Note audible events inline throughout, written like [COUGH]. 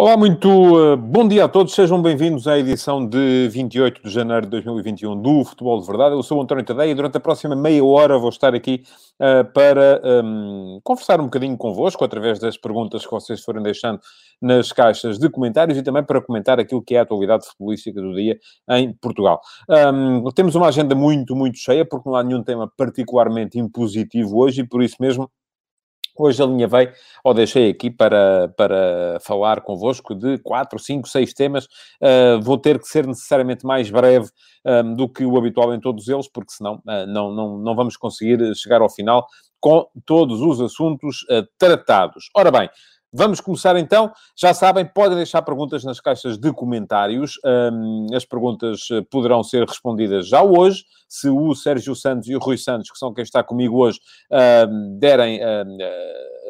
Olá, muito uh, bom dia a todos, sejam bem-vindos à edição de 28 de janeiro de 2021 do Futebol de Verdade. Eu sou o António Tadeia e durante a próxima meia hora vou estar aqui uh, para um, conversar um bocadinho convosco através das perguntas que vocês forem deixando nas caixas de comentários e também para comentar aquilo que é a atualidade futebolística do dia em Portugal. Um, temos uma agenda muito, muito cheia porque não há nenhum tema particularmente impositivo hoje e por isso mesmo Hoje alinhavei, ou deixei aqui para, para falar convosco de quatro, cinco, seis temas. Uh, vou ter que ser necessariamente mais breve um, do que o habitual em todos eles, porque senão uh, não, não, não vamos conseguir chegar ao final com todos os assuntos uh, tratados. Ora bem, Vamos começar então. Já sabem, podem deixar perguntas nas caixas de comentários. As perguntas poderão ser respondidas já hoje, se o Sérgio Santos e o Rui Santos, que são quem está comigo hoje, derem, um,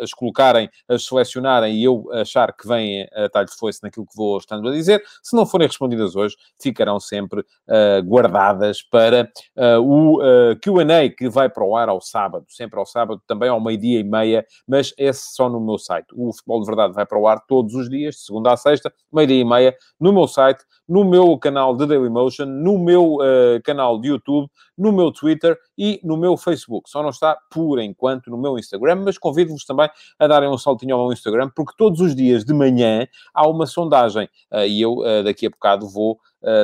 as colocarem, as selecionarem e eu achar que vêm a talho de foice naquilo que vou estando a dizer. Se não forem respondidas hoje, ficarão sempre uh, guardadas para uh, o uh, QA que vai para o ar ao sábado, sempre ao sábado, também ao meio-dia e meia, mas esse só no meu site. O Futebol de Verdade vai para o ar todos os dias, de segunda a sexta, meio-dia e meia, no meu site, no meu canal de Dailymotion, no meu uh, canal de YouTube, no meu Twitter e no meu Facebook. Só não está, por enquanto, no meu Instagram, mas convido-vos também a darem um saltinho ao meu Instagram, porque todos os dias de manhã há uma sondagem uh, e eu uh, daqui a bocado vou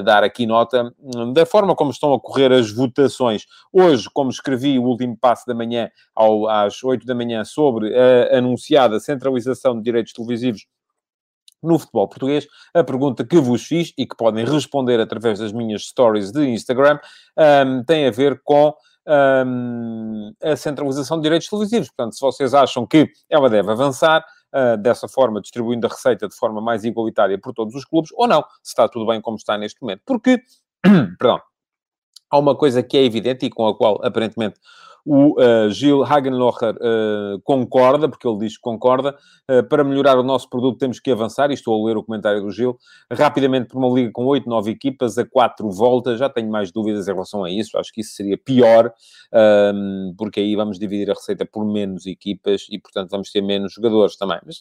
dar aqui nota um, da forma como estão a correr as votações. Hoje, como escrevi o último passo da manhã, ao, às 8 da manhã, sobre a anunciada centralização de direitos televisivos no futebol português, a pergunta que vos fiz e que podem responder através das minhas stories de Instagram um, tem a ver com um, a centralização de direitos televisivos. Portanto, se vocês acham que ela deve avançar, uh, dessa forma, distribuindo a receita de forma mais igualitária por todos os clubes, ou não, se está tudo bem como está neste momento. Porque, [CLEARS THROAT] perdão, há uma coisa que é evidente e com a qual, aparentemente, o uh, Gil Hagenlocher uh, concorda, porque ele diz que concorda. Uh, para melhorar o nosso produto temos que avançar, e estou a ler o comentário do Gil, rapidamente por uma liga com 8, 9 equipas, a 4 voltas. Já tenho mais dúvidas em relação a isso. Acho que isso seria pior, um, porque aí vamos dividir a receita por menos equipas e, portanto, vamos ter menos jogadores também. Mas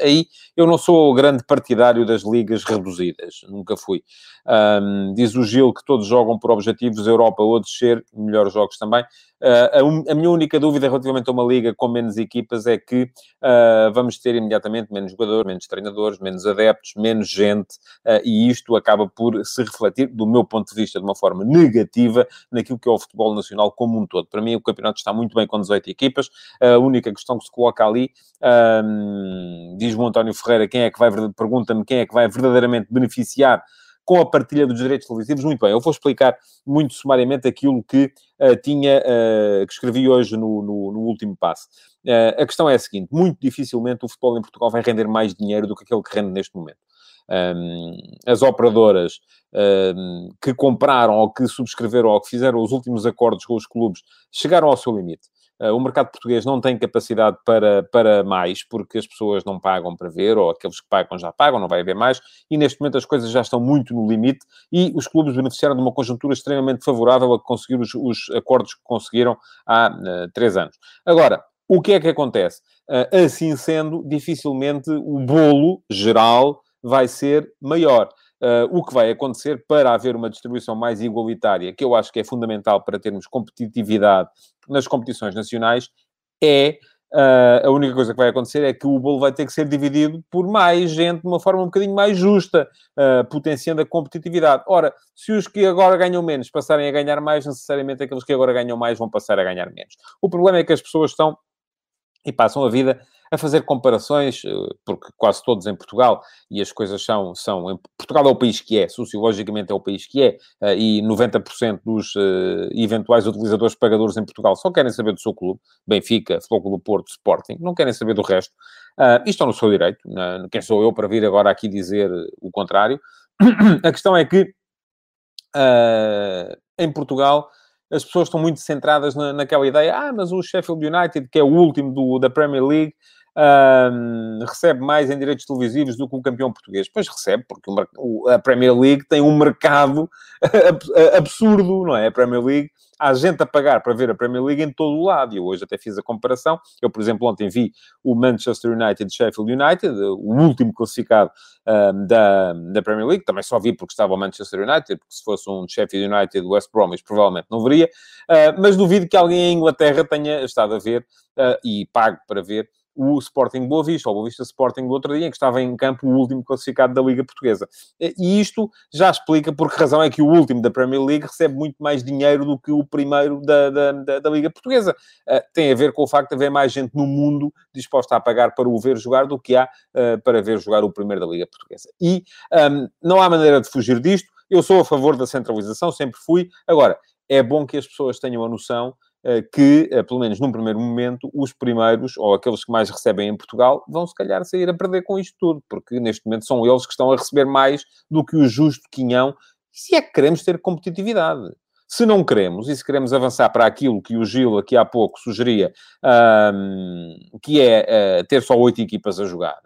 aí eu não sou o grande partidário das ligas reduzidas, nunca fui. Um, diz o Gil que todos jogam por objetivos Europa ou descer, melhores jogos também. Uh, a, a, minha única dúvida relativamente a uma liga com menos equipas é que uh, vamos ter imediatamente menos jogadores, menos treinadores, menos adeptos, menos gente, uh, e isto acaba por se refletir, do meu ponto de vista, de uma forma negativa naquilo que é o futebol nacional como um todo. Para mim, o campeonato está muito bem com 18 equipas. A única questão que se coloca ali, diz-me o António Ferreira, quem é que vai, pergunta-me quem é que vai verdadeiramente beneficiar com a partilha dos direitos televisivos. Muito bem, eu vou explicar muito sumariamente aquilo que uh, tinha, uh, que escrevi hoje no, no, no último passo. Uh, a questão é a seguinte: muito dificilmente o futebol em Portugal vai render mais dinheiro do que aquele que rende neste momento. Um, as operadoras um, que compraram ou que subscreveram ou que fizeram os últimos acordos com os clubes chegaram ao seu limite. Uh, o mercado português não tem capacidade para, para mais, porque as pessoas não pagam para ver, ou aqueles que pagam já pagam, não vai haver mais, e neste momento as coisas já estão muito no limite, e os clubes beneficiaram de uma conjuntura extremamente favorável a conseguir os, os acordos que conseguiram há uh, três anos. Agora, o que é que acontece? Uh, assim sendo, dificilmente o bolo geral vai ser maior. Uh, o que vai acontecer para haver uma distribuição mais igualitária, que eu acho que é fundamental para termos competitividade nas competições nacionais, é uh, a única coisa que vai acontecer é que o bolo vai ter que ser dividido por mais gente de uma forma um bocadinho mais justa, uh, potenciando a competitividade. Ora, se os que agora ganham menos passarem a ganhar mais, necessariamente aqueles que agora ganham mais vão passar a ganhar menos. O problema é que as pessoas estão e passam a vida a fazer comparações, eh, porque quase todos em Portugal, e as coisas são, são... Portugal é o país que é, sociologicamente é o país que é, eh, e 90% dos uh, eventuais utilizadores pagadores em Portugal só querem saber do seu clube, Benfica, Futebol Clube Porto, Sporting, não querem saber do resto. E estão no seu direito, quem sou eu para vir agora aqui dizer o contrário. [CLEARS THROAT] A questão é que uh, em Portugal as pessoas estão muito centradas na, naquela ideia, ah, mas o Sheffield United, que é o último do, da Premier League, um, recebe mais em direitos televisivos do que o campeão português. Pois recebe, porque o, a Premier League tem um mercado [LAUGHS] absurdo, não é? A Premier League, há gente a pagar para ver a Premier League em todo o lado. E eu hoje até fiz a comparação. Eu, por exemplo, ontem vi o Manchester United Sheffield United, o último classificado um, da, da Premier League. Também só vi porque estava o Manchester United, porque se fosse um Sheffield United West Bromwich, provavelmente não veria. Uh, mas duvido que alguém em Inglaterra tenha estado a ver uh, e pago para ver o Sporting Boa Vista, ou Boa Vista Sporting do outro dia, em que estava em campo o último classificado da Liga Portuguesa. E isto já explica por que razão é que o último da Premier League recebe muito mais dinheiro do que o primeiro da, da, da, da Liga Portuguesa. Uh, tem a ver com o facto de haver mais gente no mundo disposta a pagar para o ver jogar do que há uh, para ver jogar o primeiro da Liga Portuguesa. E um, não há maneira de fugir disto. Eu sou a favor da centralização, sempre fui. Agora, é bom que as pessoas tenham a noção que, eh, pelo menos num primeiro momento, os primeiros, ou aqueles que mais recebem em Portugal, vão se calhar sair a perder com isto tudo, porque neste momento são eles que estão a receber mais do que o justo quinhão, se é que queremos ter competitividade. Se não queremos, e se queremos avançar para aquilo que o Gil aqui há pouco sugeria, um, que é uh, ter só oito equipas a jogar,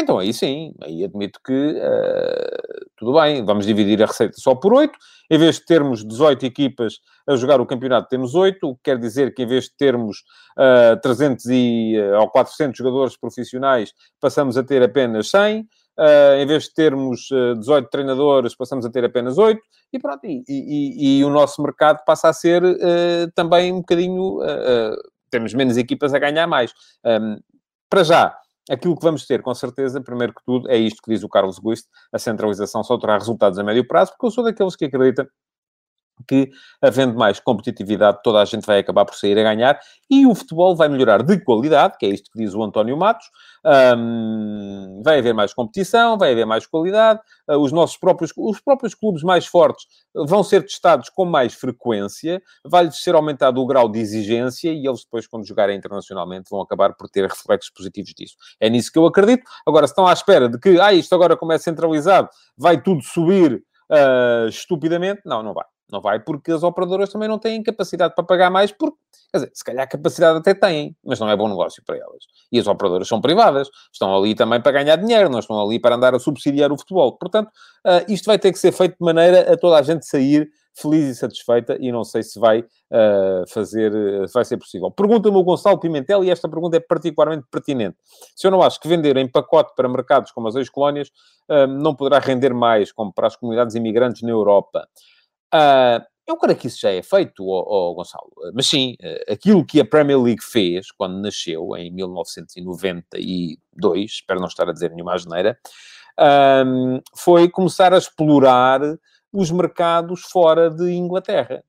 então aí sim, aí admito que uh, tudo bem, vamos dividir a receita só por 8, em vez de termos 18 equipas a jogar o campeonato, temos 8, o que quer dizer que em vez de termos uh, 300 e, uh, ou 400 jogadores profissionais, passamos a ter apenas 100, uh, em vez de termos 18 treinadores, passamos a ter apenas 8, e pronto, e, e, e o nosso mercado passa a ser também um bocadinho, temos menos equipas a ganhar mais. Um, para já, Aquilo que vamos ter, com certeza, primeiro que tudo, é isto que diz o Carlos Guist, a centralização só terá resultados a médio prazo, porque eu sou daqueles que acredita que, havendo mais competitividade, toda a gente vai acabar por sair a ganhar e o futebol vai melhorar de qualidade, que é isto que diz o António Matos. Um, vai haver mais competição, vai haver mais qualidade. Uh, os nossos próprios, os próprios clubes mais fortes vão ser testados com mais frequência, vai-lhes ser aumentado o grau de exigência e eles depois, quando jogarem internacionalmente, vão acabar por ter reflexos positivos disso. É nisso que eu acredito. Agora, se estão à espera de que, ah, isto agora como é centralizado, vai tudo subir uh, estupidamente, não, não vai. Não vai porque as operadoras também não têm capacidade para pagar mais, porque, quer dizer, se calhar capacidade até têm, mas não é bom negócio para elas. E as operadoras são privadas, estão ali também para ganhar dinheiro, não estão ali para andar a subsidiar o futebol. Portanto, uh, isto vai ter que ser feito de maneira a toda a gente sair feliz e satisfeita, e não sei se vai uh, fazer, uh, vai ser possível. Pergunta-me o Gonçalo Pimentel, e esta pergunta é particularmente pertinente. Se eu não acho que vender em pacote para mercados como as ex-colónias uh, não poderá render mais, como para as comunidades imigrantes na Europa. Uh, eu creio que isso já é feito, oh, oh, Gonçalo. Mas sim, uh, aquilo que a Premier League fez quando nasceu, em 1992, espero não estar a dizer nenhuma asneira, foi começar a explorar os mercados fora de Inglaterra.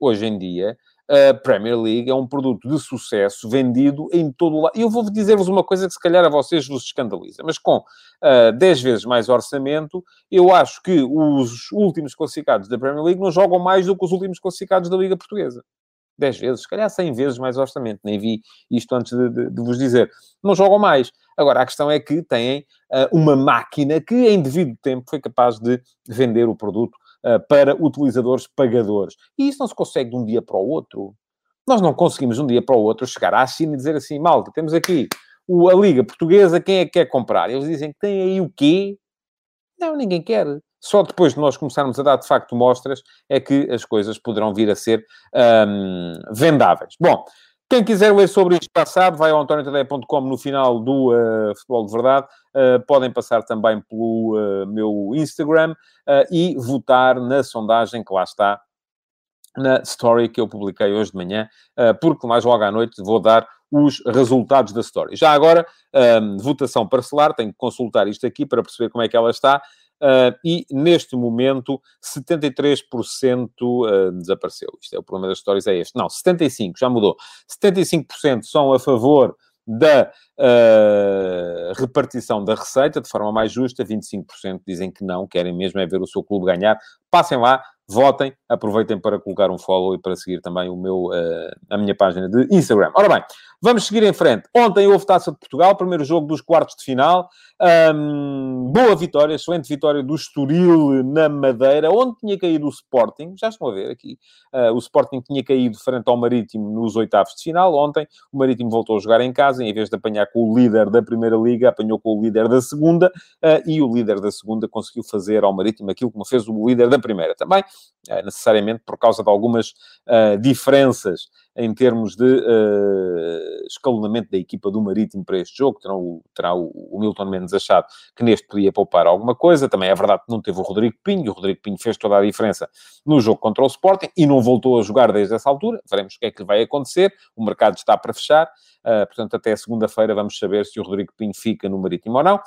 Hoje em dia, a Premier League é um produto de sucesso vendido em todo o lado. E eu vou dizer-vos uma coisa que se calhar a vocês vos escandaliza, mas com uh, ah, 10 vezes mais orçamento, eu acho que os últimos classificados da Premier League não jogam mais do que os últimos classificados da Liga Portuguesa. 10 vezes, se calhar 100 vezes mais orçamento, nem vi isto antes de, de, de vos dizer. Não jogam mais. Agora, a questão é que têm uh, uma máquina que, em devido tempo, foi capaz de vender o produto para utilizadores pagadores. E isso não se consegue de um dia para o outro. Nós não conseguimos de um dia para o outro chegar à China e dizer assim, malta, temos aqui a Liga Portuguesa, quem é que quer comprar? Eles dizem que tem aí o quê? Não, ninguém quer. Só depois de nós começarmos a dar, de facto, mostras, é que as coisas poderão vir a ser um, vendáveis. Bom, quem quiser ler sobre isto sabe, vai ao antoniotadeia.com no final do uh, Futebol de Verdade. Uh, podem passar também pelo uh, meu Instagram e votar na sondagem que lá está, na story que eu publiquei hoje de manhã, porque mais logo à noite vou dar os resultados da story. Já agora, um, votação parcelar, tenho que consultar isto aqui para perceber como é que ela está. Uh, e neste momento 73% uh, desapareceu. Isto é o problema das histórias, é este. Não, 75%, já mudou. 75% são a favor da repartição da receita de forma mais justa, 25% dizem que não, querem mesmo é ver o seu clube ganhar. Passem lá, votem, aproveitem para colocar um follow e para seguir também o meu, uh, a minha página de Instagram. Ora bem, vamos seguir em frente. Ontem houve Taça de Portugal, primeiro jogo dos quartos de final. Um, boa vitória, excelente vitória do Estoril na Madeira, onde tinha caído o Sporting. Já estão a ver aqui. Uh, o Sporting tinha caído frente ao Marítimo nos oitavos de final. Ontem o Marítimo voltou a jogar em casa, em vez de apanhar com o líder da Primeira Liga, apanhou com o líder da Segunda, e o líder da Segunda conseguiu fazer ao Marítimo aquilo como fez o líder da Primeira também, necessariamente por causa de algumas diferenças em termos de uh, escalonamento da equipa do Marítimo para este jogo. Terá, o, terá o, Milton Mendes achado que neste podia poupar alguma coisa. Também é verdade que não teve o Rodrigo Pinho. O Rodrigo Pinho fez toda a diferença no jogo contra o Sporting e não voltou a jogar desde essa altura. Veremos o que é que vai acontecer. O mercado está para fechar. Uh, portanto, até segunda-feira vamos saber se o Rodrigo Pinho fica no Marítimo ou não.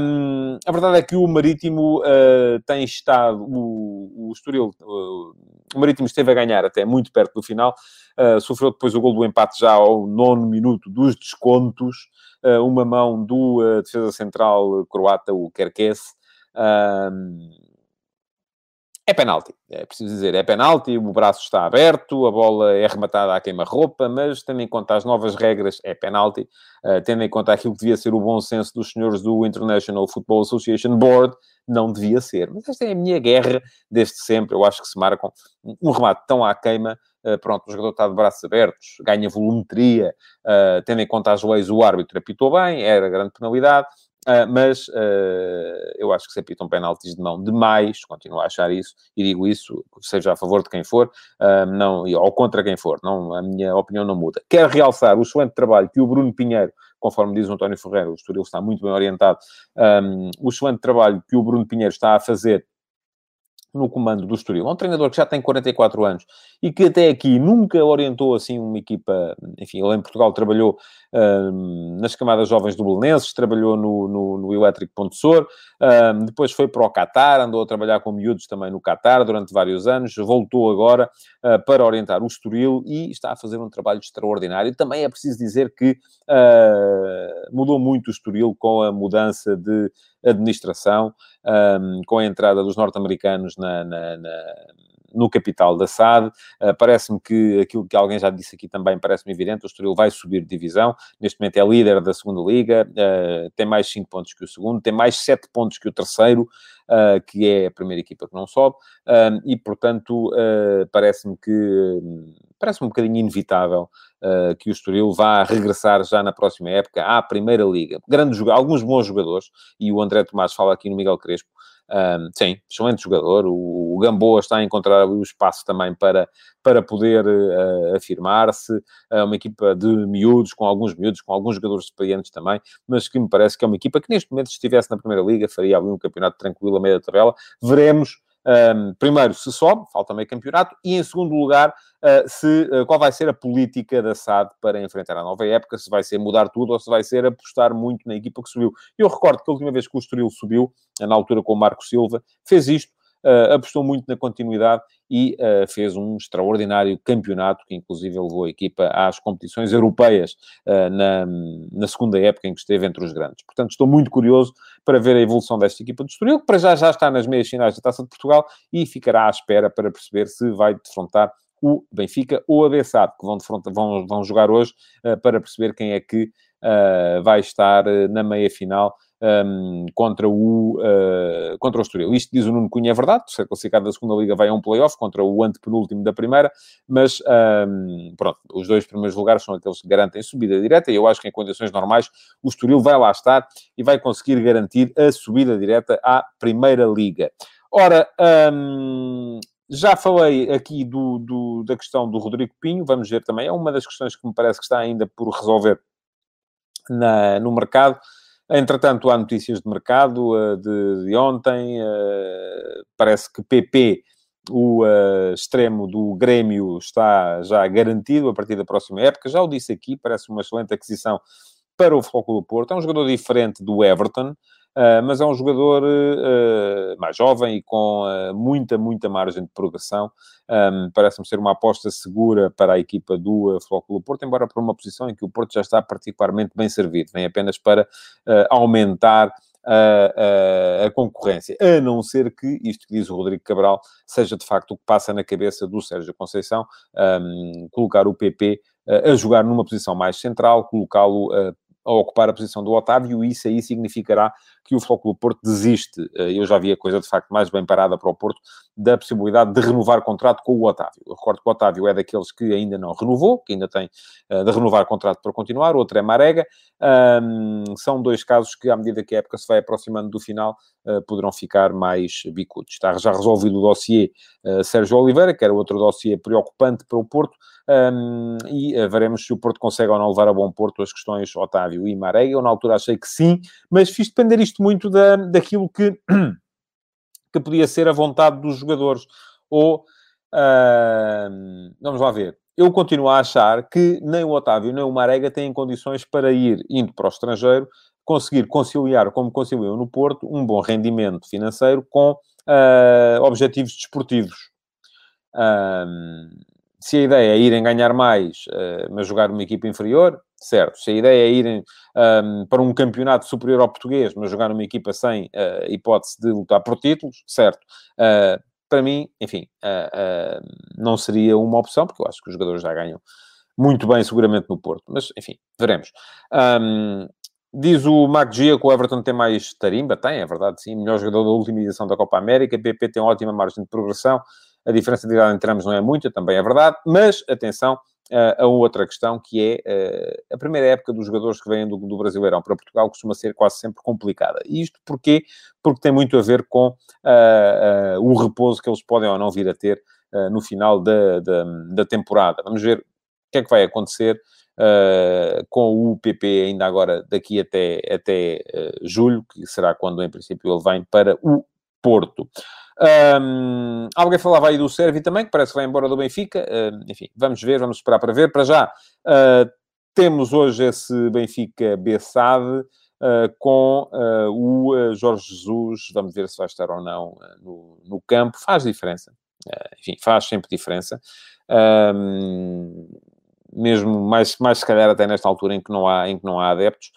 Um, a verdade é que o Marítimo uh, tem estado... O, o Estoril... Uh, o Marítimo esteve a ganhar até muito perto do final. sofreu depois o gol do empate já ao nono minuto dos descontos. uma mão do defesa central croata, o Kerkes. É penalti, é preciso dizer, é penalti, o braço está aberto, a bola é rematada à queima-roupa, mas tendo em conta as novas regras, é penalti, uh, tendo em conta aquilo que devia ser o bom senso dos senhores do International Football Association Board, não devia ser. Mas esta é a minha guerra desde sempre, eu acho que se marcam um remate tão à queima, uh, pronto, o jogador está de braços abertos, ganha volumetria, uh, tendo em conta as leis, o árbitro apitou bem, era grande penalidade, Uh, mas uh, eu acho que se apitam penaltis de mão demais, continuo a achar isso, e digo isso, seja a favor de quem for, uh, não, ou contra quem for, não, a minha opinião não muda. Quero realçar o excelente trabalho que o Bruno Pinheiro, conforme diz o António Ferreira, o Estoril está muito bem orientado, um, o excelente trabalho que o Bruno Pinheiro está a fazer no comando do Estoril. É um treinador que já tem 44 anos e que até aqui nunca orientou assim uma equipa. Enfim, ele em Portugal trabalhou um, nas camadas jovens do Belenenses, trabalhou no, no, no Elétrico Ponte Depois foi para o Qatar, andou a trabalhar com miúdos também no Qatar durante vários anos, voltou agora uh, para orientar o Estoril e está a fazer um trabalho extraordinário. Também é preciso dizer que uh, mudou muito o Estoril com a mudança de administração, um, com a entrada dos norte-americanos na, na, na no capital da SAD. Uh, parece-me que aquilo que alguém já disse aqui também parece-me evidente, o Estoril vai subir de divisão, neste momento é líder da segunda liga, uh, tem mais 5 pontos que o segundo, tem mais 7 pontos que o terceiro, uh, que é a primeira equipa que não sobe, e portanto parece-me que parece-me um bocadinho inevitável uh, que o Estoril vá regressar já na próxima época à Primeira Liga. Grande alguns bons jogadores, e o André Tomás fala aqui no Miguel Crespo, um, sim, excelente jogador. O, o Gamboa está a encontrar o espaço também para, para poder uh, afirmar-se. É uma equipa de miúdos, com alguns miúdos, com alguns jogadores experientes também, mas que me parece que é uma equipa que neste momento, se estivesse na Primeira Liga, faria ali um campeonato tranquilo a meia tabela. Veremos um, primeiro, se sobe, falta meio campeonato, e em segundo lugar, uh, se, uh, qual vai ser a política da SAD para enfrentar a nova época, se vai ser mudar tudo ou se vai ser apostar muito na equipa que subiu. Eu recordo que a última vez que o Estoril subiu, na altura com o Marco Silva, fez isto, uh, apostou muito na continuidade e uh, fez um extraordinário campeonato, que inclusive levou a equipa às competições europeias uh, na, na segunda época em que esteve entre os grandes. Portanto, estou muito curioso para ver a evolução desta equipa do Estoril, que para já já está nas meias finais da Taça de Portugal e ficará à espera para perceber se vai defrontar o Benfica ou a Bessade, que vão, vão, vão jogar hoje uh, para perceber quem é que vai estar na meia final um, contra, o, uh, contra o Estoril. Isto diz o Nuno Cunha, é verdade, ser classificado da segunda Liga vai a um playoff contra o antepenúltimo da primeira, mas um, pronto, os dois primeiros lugares são aqueles que garantem subida direta e eu acho que em condições normais o Estoril vai lá estar e vai conseguir garantir a subida direta à Primeira Liga. Ora, um, já falei aqui do, do, da questão do Rodrigo Pinho, vamos ver também, é uma das questões que me parece que está ainda por resolver na, no mercado. Entretanto, há notícias de mercado uh, de, de, ontem. Uh, parece que PP, o uh, extremo do Grêmio, está já garantido a partir da próxima época. Já o disse aqui, parece uma excelente aquisição para o do Porto. É um jogador diferente do Everton. Uh, mas é um jogador uh, mais jovem e com uh, muita, muita margem de progressão. Um, Parece-me ser uma aposta segura para a equipa do uh, Flóculo Porto, embora por uma posição em que o Porto já está particularmente bem servido. Vem apenas para aumentar a, a, a, concorrência, a não ser que, isto que diz o Rodrigo Cabral, seja de facto o que passa na cabeça do Sérgio Conceição, um, colocar o PP a jogar numa posição mais central, colocá-lo a ocupar a posição do Otávio, e isso aí significará que o Futebol Porto desiste, eu já vi a coisa de facto mais bem parada para o Porto, da possibilidade de renovar contrato com o Otávio. Eu recordo que o Otávio é daqueles que ainda não renovou, que ainda tem de renovar contrato para continuar, outro é Marega. São dois casos que, à medida que a época se vai aproximando do final, uh, poderão ficar mais bicudos. Está já resolvido o dossiê Sérgio Oliveira, que era outro dossiê preocupante para o Porto, e veremos se o Porto consegue ou não levar a bom Porto as questões Otávio e Marega. Eu, na altura, achei que sim, mas fiz depender isto muito da, daquilo que, [CLEARS THROAT] que podia ser a vontade dos jogadores. Ou, vamos lá ver, eu continuo a achar que nem o Otávio nem o Marega têm condições para ir, indo para o estrangeiro, conseguir conciliar, como conciliam no Porto, um bom rendimento financeiro com uh, objetivos desportivos. Um, se a ideia é irem ganhar mais, uh, mas jogar uma equipa inferior, certo. Se a ideia é irem um, para um campeonato superior ao português, mas jogar uma equipa sem uh, hipótese de lutar por títulos, certo. Uh, para mim, enfim, uh, não seria uma opção, porque eu acho que os jogadores já ganham muito bem, seguramente, no Porto. Mas, enfim, veremos. Um, diz o Mac Gia que o Everton tem mais tarimba. Tem, é verdade, sim. Melhor jogador da última edição da Copa América. PP tem ótima margem de progressão. A diferença de idade entre ambos não é muita, também é verdade. Mas, atenção, a outra questão, que é a primeira época dos jogadores que vêm do, do Brasileirão para Portugal costuma ser quase sempre complicada. E isto porquê? Porque tem muito a ver com uh, uh, o repouso que eles podem ou não vir a ter uh, no final da, da, da, temporada. Vamos ver o que é que vai acontecer com o PP ainda agora daqui até, até julho, que será quando em princípio ele vem para o Porto. Um, alguém falava aí do Sérvio também, que parece que vai embora do Benfica. Enfim, vamos ver, vamos esperar para ver. Para já, uh, temos hoje esse Benfica Bessade uh, com o Jorge Jesus. Vamos ver se vai estar ou não no, no, campo. Faz diferença. enfim, faz sempre diferença. mesmo mais, mais se calhar até nesta altura em que não há, em que não há adeptos.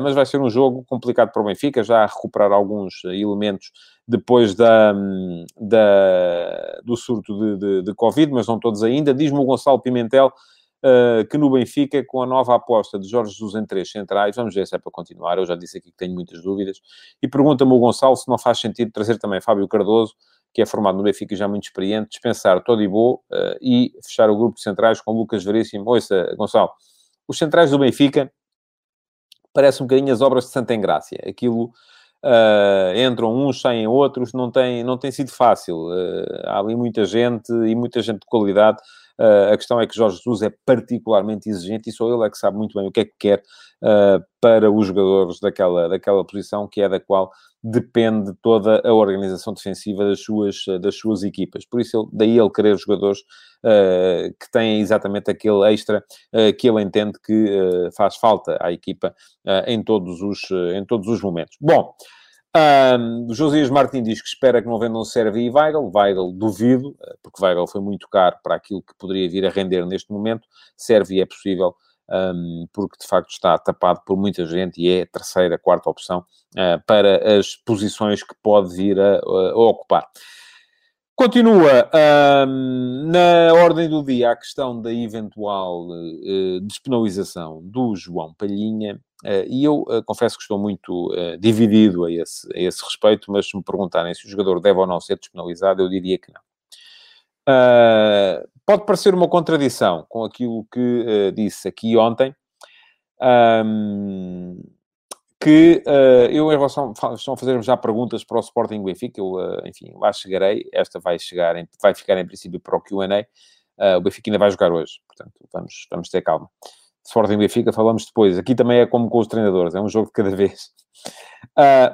Mas vai ser um jogo complicado para o Benfica, já a recuperar alguns elementos depois da, da, do surto de, de, de Covid, mas não todos ainda. Diz-me o Gonçalo Pimentel uh, que no Benfica, com a nova aposta de Jorge Jesus em três centrais, vamos ver se é para continuar, eu já disse aqui que tenho muitas dúvidas, e pergunta-me o Gonçalo se não faz sentido trazer também Fábio Cardoso, que é formado no Benfica já muito experiente, dispensar Todibo uh, e fechar o grupo de centrais com Lucas Veríssimo. Ouça, Gonçalo, os centrais do Benfica parecem um bocadinho as obras de Santa Engrácia. Aquilo Uh, entram uns, saem outros, não tem, não tem sido fácil. Uh, há ali muita gente e muita gente de qualidade. Uh, a questão é que Jorge Jesus é particularmente exigente e só ele é que sabe muito bem o que é que quer para os jogadores daquela, daquela posição, que é da qual depende toda a organização defensiva das suas, das suas equipas. Por isso, ele, daí ele querer jogadores uh, que têm exatamente aquele extra uh, que ele entende que uh, faz falta à equipa em, todos os, em todos os momentos. Bom, um, Josias Martins diz que espera que não vendam Servi e Weigl. Weigl duvido, porque Weigl foi muito caro para aquilo que poderia vir a render neste momento. Servi é possível um, porque de facto está tapado por muita gente e é a terceira, quarta opção uh, para as posições que pode vir a, a ocupar. Continua um, na ordem do dia a questão da eventual uh, despenalização do João Palhinha, e eu uh, confesso que estou muito dividido a esse, a esse respeito, mas se me perguntarem se o jogador deve ou não ser despenalizado, eu diria que não. Uh, pode parecer uma contradição com aquilo que uh, disse aqui ontem, um, que uh, eu, em relação, estão a fazer já perguntas para o Sporting Benfica, eu, enfim, lá chegarei, esta vai chegar, em, vai ficar em princípio para o Q&A, o Benfica ainda vai jogar hoje, portanto, vamos, vamos ter calma. Sporting Benfica falamos depois, aqui também é como com os treinadores, é um jogo de cada [LAUGHS] vez.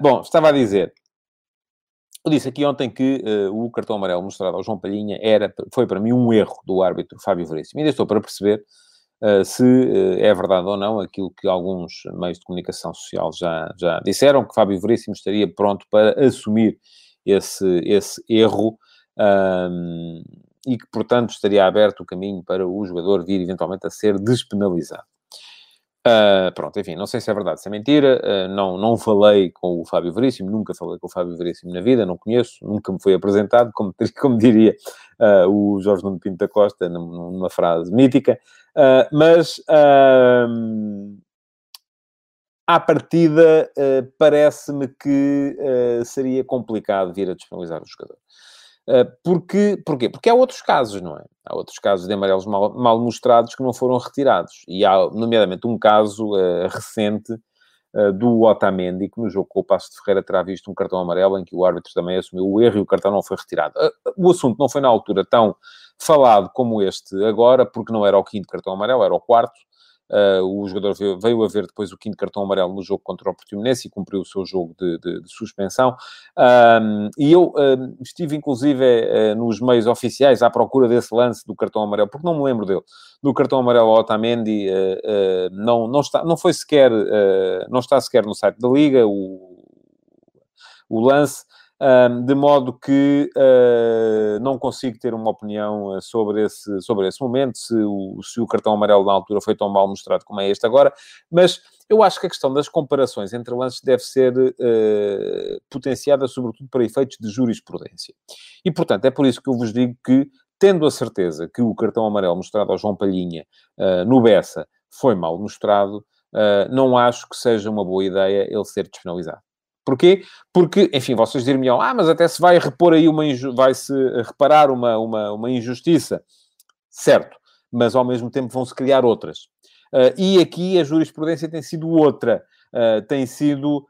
bom, estava a dizer, eu disse aqui ontem que uh, o cartão amarelo mostrado ao João Palhinha era, foi para mim um erro do árbitro Fábio Veríssimo. Ainda estou para perceber uh, se uh, é verdade ou não aquilo que alguns meios de comunicação social já, já disseram, que Fábio Veríssimo estaria pronto para assumir esse, esse erro e que, portanto, estaria aberto o caminho para o jogador vir eventualmente a ser despenalizado. Uh, pronto, enfim, não sei se é verdade, se é mentira. Uh, não, não falei com o Fábio Veríssimo, nunca falei com o Fábio Veríssimo na vida, não conheço, nunca me foi apresentado, como, como diria uh, o Jorge Nuno Pinto da Costa, numa frase mítica. mas à partida, parece-me que seria complicado vir a disponibilizar o jogador. Uh, porque, porquê? Porque há outros casos, não é? Há outros casos de amarelos mal, mal mostrados que não foram retirados. E há, nomeadamente, um caso recente do Otamendi, que no jogo com o Passo de Ferreira terá visto um cartão amarelo em que o árbitro também assumiu o erro e o cartão não foi retirado. o assunto não foi na altura tão falado como este agora, porque não era o quinto cartão amarelo, era o quarto. Uh, o jogador veio, veio, a ver depois o quinto cartão amarelo no jogo contra o Portimonense e cumpriu o seu jogo de, de, de suspensão. Um, e eu uh, estive, inclusive, uh, nos meios oficiais à procura desse lance do cartão amarelo, porque não me lembro dele. Do cartão amarelo ao Otamendi, não, não, está, não foi sequer, não está sequer no site da Liga, o, o lance de modo que uh, não consigo ter uma opinião ah, sobre esse, sobre esse momento, se o, se o cartão amarelo na altura foi tão mal mostrado como é este agora, mas eu acho que a questão das comparações entre lances deve ser uh, potenciada, sobretudo para efeitos de jurisprudência. E, portanto, é por isso que eu vos digo que, tendo a certeza que o cartão amarelo mostrado ao João Palhinha uh, no Bessa foi mal mostrado, não acho que seja uma boa ideia ele ser despenalizado. Porquê? Porque, enfim, vocês direm me ah, mas até se vai repor aí uma, vai-se reparar uma, uma, uma injustiça. Certo, mas ao mesmo tempo vão-se criar outras. Uh, e aqui a jurisprudência tem sido outra. Uh, tem sido...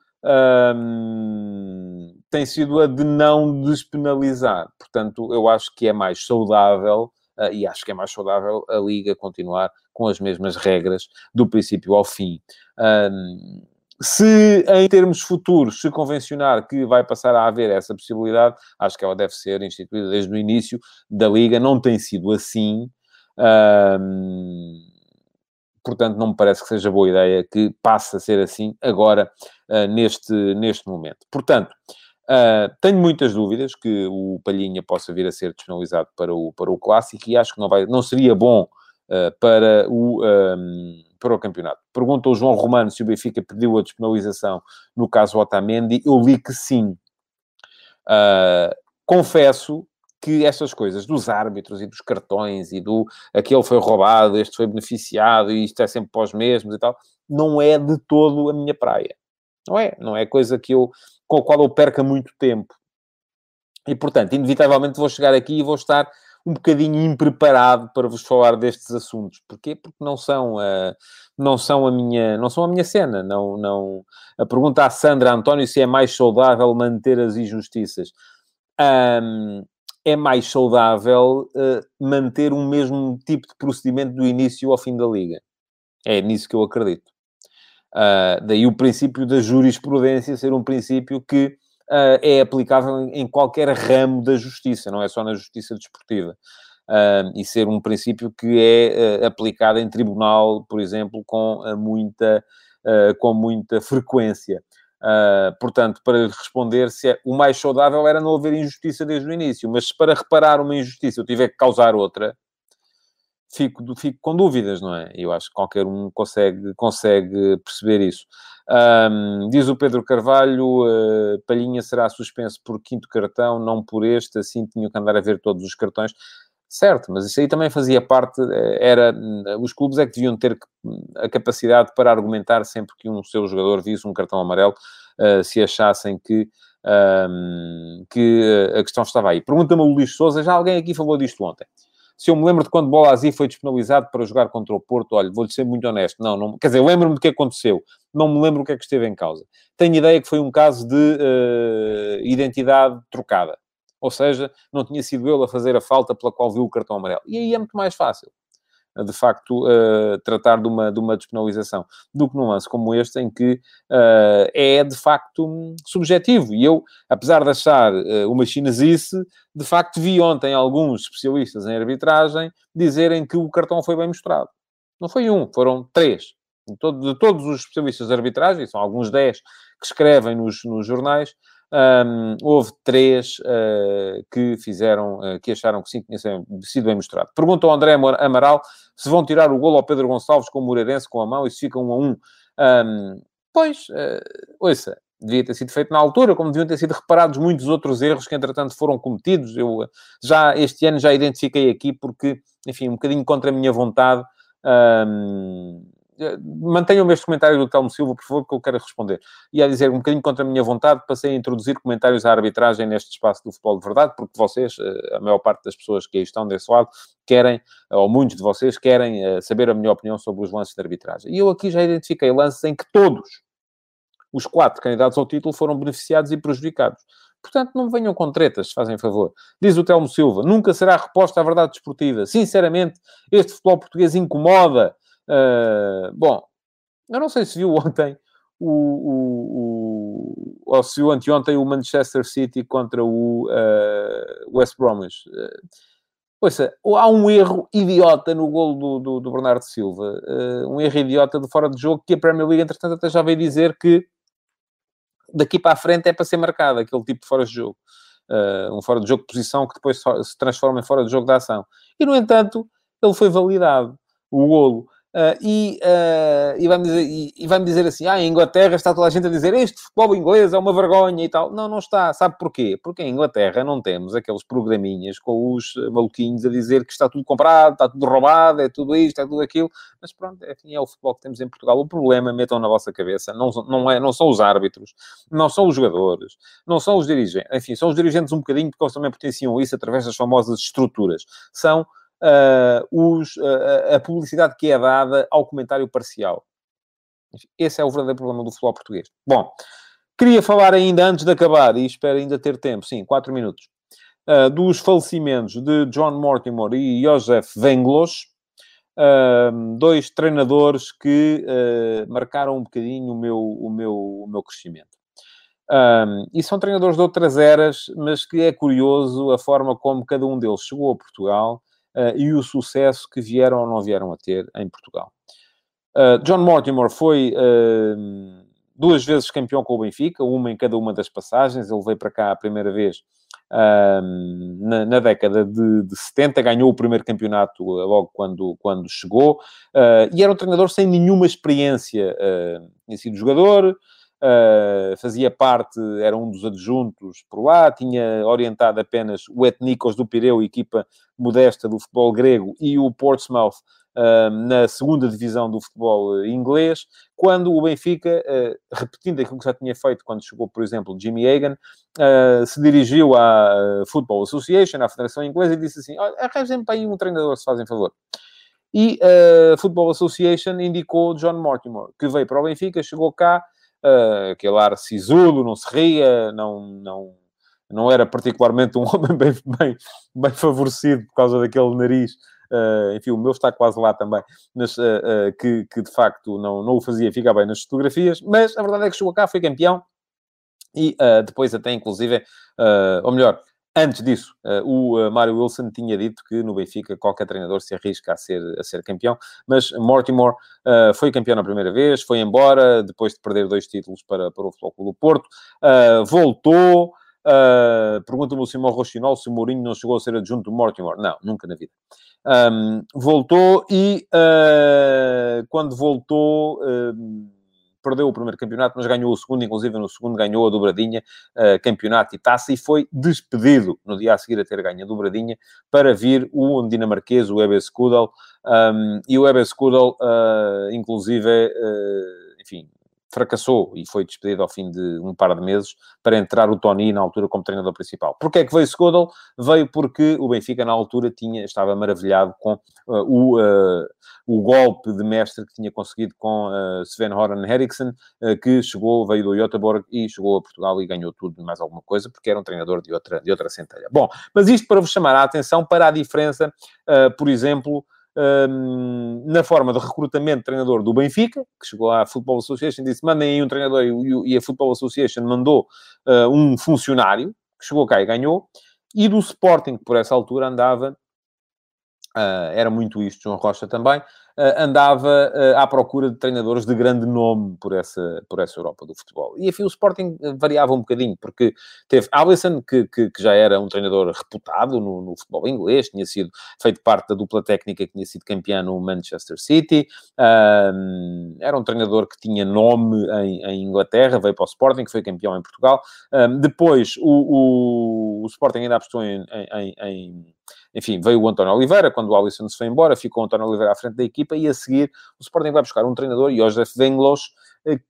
tem sido a de não despenalizar. Portanto, eu acho que é mais saudável, uh, e acho que é mais saudável a Liga continuar com as mesmas regras do princípio ao fim. Se, em termos futuros, se convencionar que vai passar a haver essa possibilidade, acho que ela deve ser instituída desde o início da Liga. Não tem sido assim. portanto, não me parece que seja boa ideia que passe a ser assim agora, uh, neste, neste momento. Portanto, uh, tenho muitas dúvidas que o Palhinha possa vir a ser despenalizado para o, para o Clássico e acho que não, vai, não seria bom uh, para o... Um, para o campeonato. Pergunta o João Romano se o Benfica pediu a despenalização no caso Otamendi. Eu li que sim. Uh, confesso que estas coisas dos árbitros e dos cartões e do aquele foi roubado, este foi beneficiado e isto é sempre para os mesmos e tal, não é de todo a minha praia. Não é? Não é coisa que eu, com a qual eu perca muito tempo. E, portanto, inevitavelmente vou chegar aqui e vou estar um bocadinho impreparado para vos falar destes assuntos. Porquê? Porque não são, uh, não são a minha, não são a minha cena. Não, não... A pergunta à Sandra António se é mais saudável manter as injustiças. Um, é mais saudável uh, manter o mesmo tipo de procedimento do início ao fim da liga. É nisso que eu acredito. Uh, daí o princípio da jurisprudência ser um princípio que uh, é aplicável em, qualquer ramo da justiça, não é só na justiça desportiva. Uh, e ser um princípio que é uh, aplicado em tribunal, por exemplo, com muita, com muita frequência. portanto, para responder, se é, o mais saudável era não haver injustiça desde o início, mas se para reparar uma injustiça eu tiver que causar outra, fico, fico com dúvidas, não é? Eu acho que qualquer um consegue, consegue perceber isso. Um, diz o Pedro Carvalho, uh, Palhinha será suspenso por quinto cartão, não por este, assim tinha que andar a ver todos os cartões. Certo, mas isso aí também fazia parte, eh, era, os clubes é que deviam ter a capacidade para argumentar sempre que um seu jogador visse um cartão amarelo, uh, se achassem que, um, que a questão estava aí. Pergunta-me o Luís Souza, já alguém aqui falou disto ontem. Se eu me lembro de quando Bolazzi foi despenalizado para jogar contra o Porto, olha, vou-lhe ser muito honesto, não, não quer dizer, lembro-me do que aconteceu, não me lembro o que é que esteve em causa. Tenho ideia que foi um caso de uh, identidade trocada. Ou seja, não tinha sido ele a fazer a falta pela qual viu o cartão amarelo. E aí é muito mais fácil de facto, uh, tratar de uma, de uma despenalização, do que num lance como este, em que uh, é, de facto, subjetivo. E eu, apesar de achar uh, uma chinesice, de facto vi ontem alguns especialistas em arbitragem dizerem que o cartão foi bem mostrado. Não foi um, foram três. De, todo, de todos os especialistas de arbitragem, são alguns dez que escrevem nos, nos jornais, um, houve três uh, que fizeram, uh, que acharam que sim, tinha sido bem mostrado. Pergunta ao André Amaral se vão tirar o golo ao Pedro Gonçalves com o Moreirense com a mão e se fica um a um. um pois, uh, ouça, devia ter sido feito na altura, como deviam ter sido reparados muitos outros erros que, entretanto, foram cometidos. Eu já este ano já identifiquei aqui porque, enfim, um bocadinho contra a minha vontade, um, mantenham este comentário do Telmo Silva, por favor, que eu quero responder. E a dizer um bocadinho contra a minha vontade, passei a introduzir comentários à arbitragem neste espaço do futebol de verdade, porque vocês, a maior parte das pessoas que aí estão desse lado, querem, ou muitos de vocês, querem saber a minha opinião sobre os lances de arbitragem. E eu aqui já identifiquei lances em que todos os quatro candidatos ao título foram beneficiados e prejudicados. Portanto, não venham com tretas, fazem favor. Diz o Telmo Silva, nunca será reposta à verdade desportiva. Sinceramente, este futebol português incomoda. Uh, bom, eu não sei se viu [LAUGHS] ontem o, o, o, ou se viu anteontem o Manchester City contra o uh, West Bromwich. Uh, há um erro idiota no golo do, do, do Bernardo Silva. Uh, um erro idiota de fora de jogo que a Premier League, entretanto, até já veio dizer que daqui para a frente é para ser marcado, aquele tipo de fora de jogo. Uh, um fora de jogo de posição que depois se transforma em fora de jogo de ação. E, no entanto, ele foi validado, o golo. Uh, e, uh, e vai-me dizer, e, e vai dizer assim: ah, em Inglaterra está toda a gente a dizer este futebol inglês é uma vergonha e tal. Não, não está. Sabe porquê? Porque em Inglaterra não temos aqueles programinhas com os maluquinhos a dizer que está tudo comprado, está tudo roubado, é tudo isto, é tudo aquilo. Mas pronto, é, assim, é o futebol que temos em Portugal. O problema, metam na vossa cabeça, não, não, é, não são os árbitros, não são os jogadores, não são os dirigentes. Enfim, são os dirigentes um bocadinho porque eles também potenciam isso através das famosas estruturas. São os, uh, a publicidade que é dada ao comentário parcial. Esse é o verdadeiro problema do futebol português. Bom, queria falar ainda antes de acabar, e espero ainda ter tempo, sim, quatro minutos, uh, dos falecimentos de John Mortimer e Josef Venglos, uh, dois treinadores que uh, marcaram um bocadinho o meu, o meu, o meu crescimento. Um, e são treinadores de outras eras, mas que é curioso a forma como cada um deles chegou a Portugal e o sucesso que vieram ou não vieram a ter em Portugal. Uh, John Mortimer foi uh, duas vezes campeão com o Benfica, uma em cada uma das passagens. Ele veio para cá a primeira vez na, na, década de, de 70, ganhou o primeiro campeonato logo quando, quando chegou, e era um treinador sem nenhuma experiência. tinha sido jogador, Uh, fazia parte, era um dos adjuntos por lá, tinha orientado apenas o Etnikos do Pireu, equipa modesta do futebol grego, e o Portsmouth uh, na segunda divisão do futebol inglês, quando o Benfica, uh, repetindo aquilo que já tinha feito quando chegou, por exemplo, Jimmy Hagan, se dirigiu à Football Association, à Federação Inglesa, e disse assim, arranjem para aí um treinador, se fazem favor. E a Football Association indicou John Mortimer, que veio para o Benfica, chegou cá, uh, aquele ar sisudo, não se ria, não, não, não era particularmente um [LAUGHS] homem bem, bem, bem favorecido por causa daquele nariz. Uh, enfim, o meu está quase lá também, mas uh, uh, que, que, de facto não, não o fazia ficar bem nas fotografias, mas a verdade é que chegou cá, foi campeão. E depois até inclusive, ou melhor, Antes disso, uh, o uh, Mário Wilson tinha dito que no Benfica qualquer treinador se arrisca a ser, a ser campeão, mas Mortimer uh, foi campeão na primeira vez, foi embora depois de perder dois títulos para, para o Futebol do Porto, voltou. Pergunta-me o Simão Rochinol se o Mourinho não chegou a ser adjunto do Mortimer. Não, nunca na vida. Um, voltou e quando voltou perdeu o primeiro campeonato, mas ganhou o segundo, inclusive no segundo ganhou a dobradinha, uh, campeonato e taça, e foi despedido no dia a seguir a ter ganho a dobradinha, para vir o dinamarquês, o Ebbe Skudal, um, e o Ebbe Skudal, uh, inclusive, uh, enfim, fracassou e foi despedido ao fim de um par de meses para entrar o Tony na altura como treinador principal. Porquê é que veio Skodal? Veio porque o Benfica na altura tinha, estava maravilhado com uh, o, uh, o golpe de mestre que tinha conseguido com uh, Sven Horan Eriksson, que chegou, veio do Göteborg e chegou a Portugal e ganhou tudo e mais alguma coisa, porque era um treinador de outra, de outra centelha. Bom, mas isto para vos chamar a atenção para a diferença, por exemplo, um, na forma de recrutamento de treinador do Benfica, que chegou à Football Association e disse: mandem aí um treinador, e a Football Association mandou uh, um funcionário, que chegou cá e ganhou, e do Sporting, que por essa altura andava, uh, era muito isto, João Rocha também, uh, andava uh, à procura de treinadores de grande nome por essa, por essa Europa do futebol. E enfim, o Sporting variava um bocadinho, porque teve Alisson, que, que, que já era um treinador reputado no, no, futebol inglês, tinha sido feito parte da dupla técnica que tinha sido campeão no Manchester City, era um treinador que tinha nome em, em, Inglaterra, veio para o Sporting, foi campeão em Portugal. Depois, o, o Sporting ainda apostou em, em, em, Enfim, veio o António Oliveira, quando o Alisson se foi embora, ficou o António Oliveira à frente da equipa, e a seguir o Sporting vai buscar um treinador, Josef Venglos,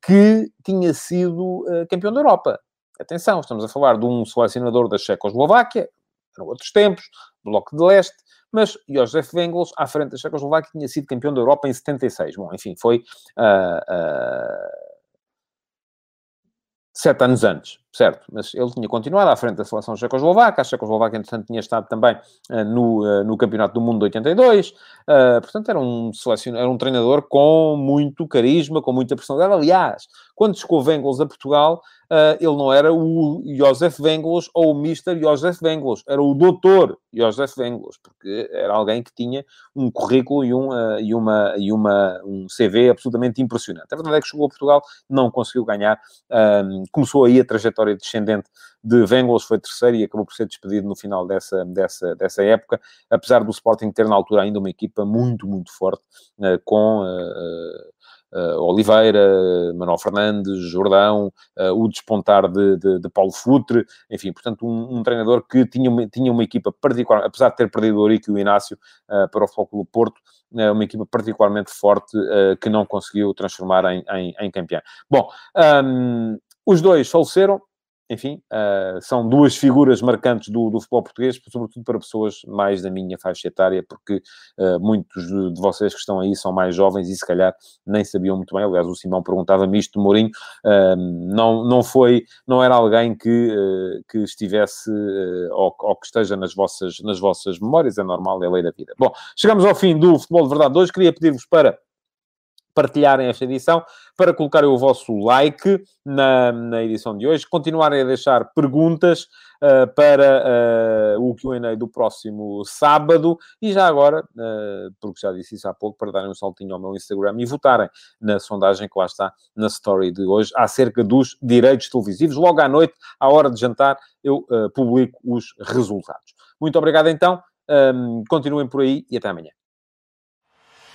que tinha sido campeão da Europa. Atenção, estamos a falar de um selecionador da Checoslováquia, eram outros tempos, Bloco de Leste, mas Josef Vengels, à frente da Checoslováquia, tinha sido campeão da Europa em 76. Bom, enfim, foi uh, uh, sete anos antes, certo? Mas ele tinha continuado à frente da seleção checoslovaca, a Checoslováquia, entretanto, tinha estado também uh, no, uh, no Campeonato do Mundo de 82, uh, portanto, era um, era um treinador com muito carisma, com muita personalidade. Aliás, quando chegou Vengels a Portugal, ele não era o Josef Vengels ou o Mr. Josef Vengels, era o Doutor Josef Vengels, porque era alguém que tinha um currículo e, um, e, uma, e uma, um CV absolutamente impressionante. A verdade é que chegou a Portugal, não conseguiu ganhar, começou aí a trajetória descendente de Vengels, foi terceiro e acabou por ser despedido no final dessa, dessa, dessa época, apesar do Sporting ter na altura ainda uma equipa muito, muito forte, uh, com uh, Oliveira, Manuel Fernandes, Jordão, uh, o despontar de, de, de, Paulo Futre, enfim, portanto, um, um, treinador que tinha uma, tinha uma equipa particular, apesar de ter perdido o Eurico e o Inácio uh, para o Futebol Porto, uma equipa particularmente forte que não conseguiu transformar em, em, em campeão. Bom, um, os dois faleceram, enfim, uh, são duas figuras marcantes do, do, futebol português, sobretudo para pessoas mais da minha faixa etária, porque uh, muitos de, vocês que estão aí são mais jovens e se calhar nem sabiam muito bem. Aliás, o Simão perguntava-me isto de Mourinho, uh, não, não foi, não era alguém que, que estivesse ou, ou, que esteja nas vossas, nas vossas memórias, é normal, é lei da vida. Bom, chegamos ao fim do Futebol de Verdade de hoje, queria pedir-vos para partilharem esta edição, para colocarem o vosso like na, na edição de hoje, continuarem a deixar perguntas uh, para uh, o Q&A do próximo sábado e já agora, uh, porque já disse isso há pouco, para darem um saltinho ao meu Instagram e votarem na sondagem que lá está na story de hoje acerca dos direitos televisivos. Logo à noite, à hora de jantar, eu publico os resultados. Muito obrigado então, um, continuem por aí e até amanhã.